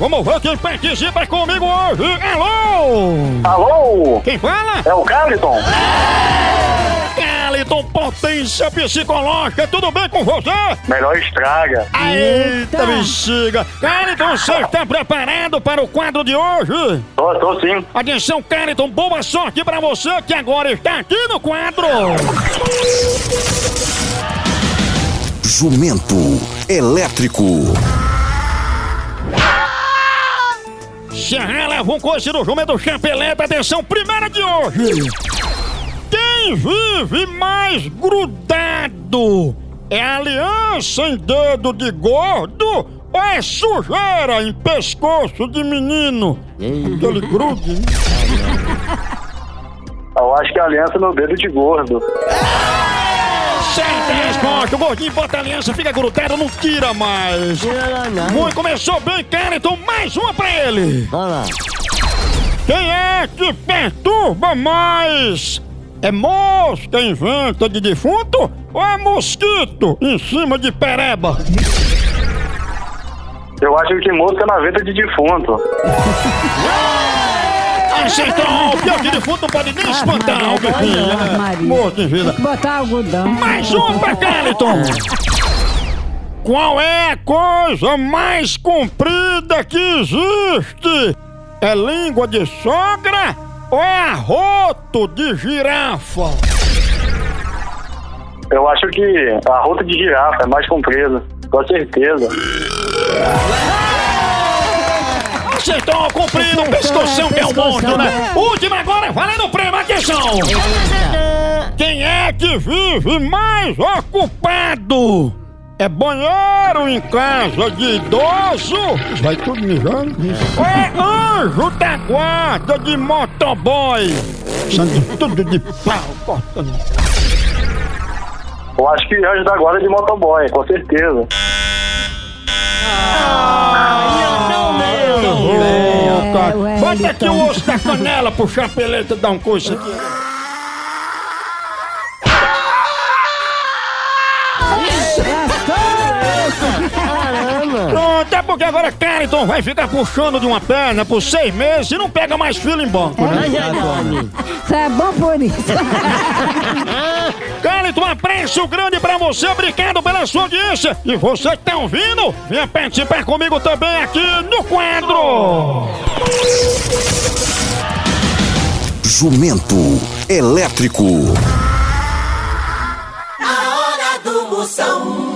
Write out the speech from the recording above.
vamos ver quem participa comigo hoje. Alô! Alô? Quem fala? É o Carliton? Caliton Potência Psicológica, tudo bem com você? Melhor estraga. Eita, bexiga! Caliton, você está preparado para o quadro de hoje? Tô, tô sim. Atenção, Caliton, boa sorte para você que agora está aqui no quadro! Jumento elétrico. Serra leva um coice do jumento chapeleta, atenção, primeira de hoje! Quem vive mais grudado? É aliança em dedo de gordo ou é sujeira em pescoço de menino? Aquele grude? Eu acho que a aliança no dedo de gordo. Certa resposta, o gordinho bota a aliança, fica grudado, não tira mais. Muito, começou bem, cara, então mais uma pra ele. Quem é que perturba mais? É mosca em venta de defunto ou é mosquito em cima de pereba? Eu acho que mosca na venta de defunto. Acertou! Pior que defunto não pode nem espantar o né? Maria. Morto em vida. Botar algodão. Mais um pra Caliton! Qual é a coisa mais comprida que existe? É língua de sogra ou é arroto de girafa? Eu acho que a rota de girafa é mais comprida. Com certeza. Acertou, comprido, pescoção né? Última agora, valendo o prêmio, atenção! Quem é que vive mais ocupado? É banheiro em casa de idoso? Vai tudo mijando. Ou é anjo da guarda de motoboy? Sangue tudo de pau, cortando. Eu acho que anjo da guarda de motoboy, com certeza. Ô, cara. o Bota aqui o osso da canela pro chapeleta dar um coice aqui. Pronto, é porque agora Carlton vai ficar puxando de uma perna por seis meses e não pega mais fila em banco, né? Isso é bom por isso. Carlton, um apreço grande pra você, obrigado pela sua audiência. E você que tá ouvindo, venha participar comigo também aqui no quadro. Jumento elétrico. A hora do Moção.